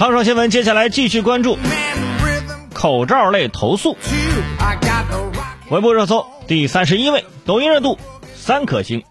唐爽新闻，接下来继续关注口罩类投诉。微博热搜第三十一位，抖音热度三颗星。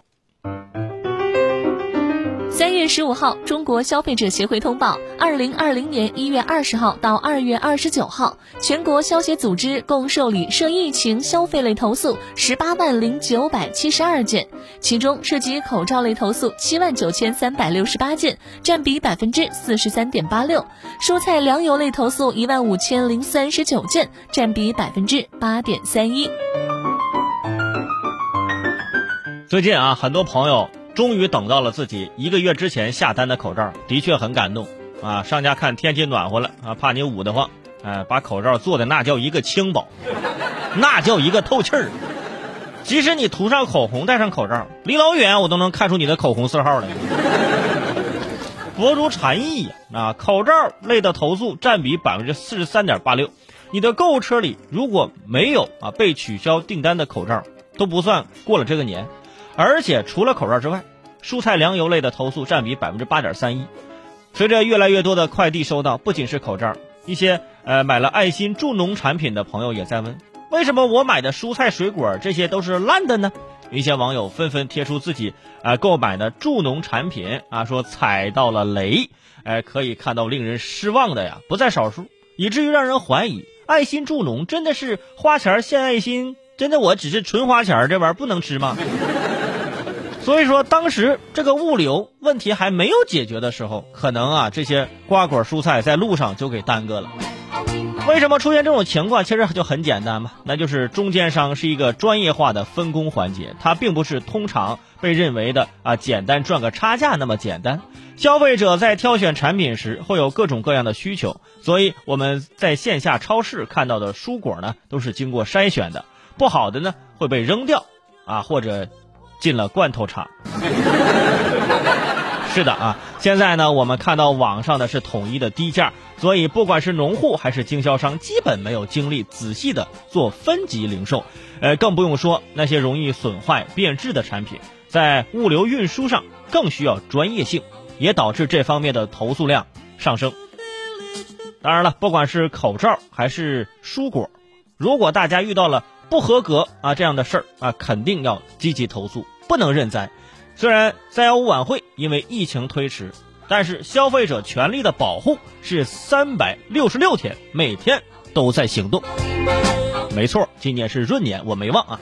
三月十五号，中国消费者协会通报，二零二零年一月二十号到二月二十九号，全国消协组织共受理涉疫情消费类投诉十八万零九百七十二件，其中涉及口罩类投诉七万九千三百六十八件，占比百分之四十三点八六；蔬菜粮油类投诉一万五千零三十九件，占比百分之八点三一。最近啊，很多朋友。终于等到了自己一个月之前下单的口罩，的确很感动啊！商家看天气暖和了啊，怕你捂得慌，哎，把口罩做的那叫一个轻薄，那叫一个透气儿。即使你涂上口红，戴上口罩，离老远我都能看出你的口红色号来。博主禅意呀啊！口罩类的投诉占比百分之四十三点八六，你的购物车里如果没有啊被取消订单的口罩，都不算过了这个年。而且除了口罩之外，蔬菜粮油类的投诉占比百分之八点三一。随着越来越多的快递收到，不仅是口罩，一些呃买了爱心助农产品的朋友也在问：为什么我买的蔬菜水果这些都是烂的呢？一些网友纷纷贴出自己啊购买的助农产品啊，说踩到了雷。哎，可以看到令人失望的呀不在少数，以至于让人怀疑爱心助农真的是花钱献爱心，真的我只是纯花钱，这玩意儿不能吃吗？所以说，当时这个物流问题还没有解决的时候，可能啊这些瓜果蔬菜在路上就给耽搁了。为什么出现这种情况？其实就很简单嘛，那就是中间商是一个专业化的分工环节，它并不是通常被认为的啊简单赚个差价那么简单。消费者在挑选产品时会有各种各样的需求，所以我们在线下超市看到的蔬果呢，都是经过筛选的，不好的呢会被扔掉啊或者。进了罐头厂，是的啊，现在呢，我们看到网上的是统一的低价，所以不管是农户还是经销商，基本没有精力仔细的做分级零售，呃，更不用说那些容易损坏变质的产品，在物流运输上更需要专业性，也导致这方面的投诉量上升。当然了，不管是口罩还是蔬果，如果大家遇到了。不合格啊，这样的事儿啊，肯定要积极投诉，不能认栽。虽然三幺五晚会因为疫情推迟，但是消费者权利的保护是三百六十六天，每天都在行动。没错，今年是闰年，我没忘啊。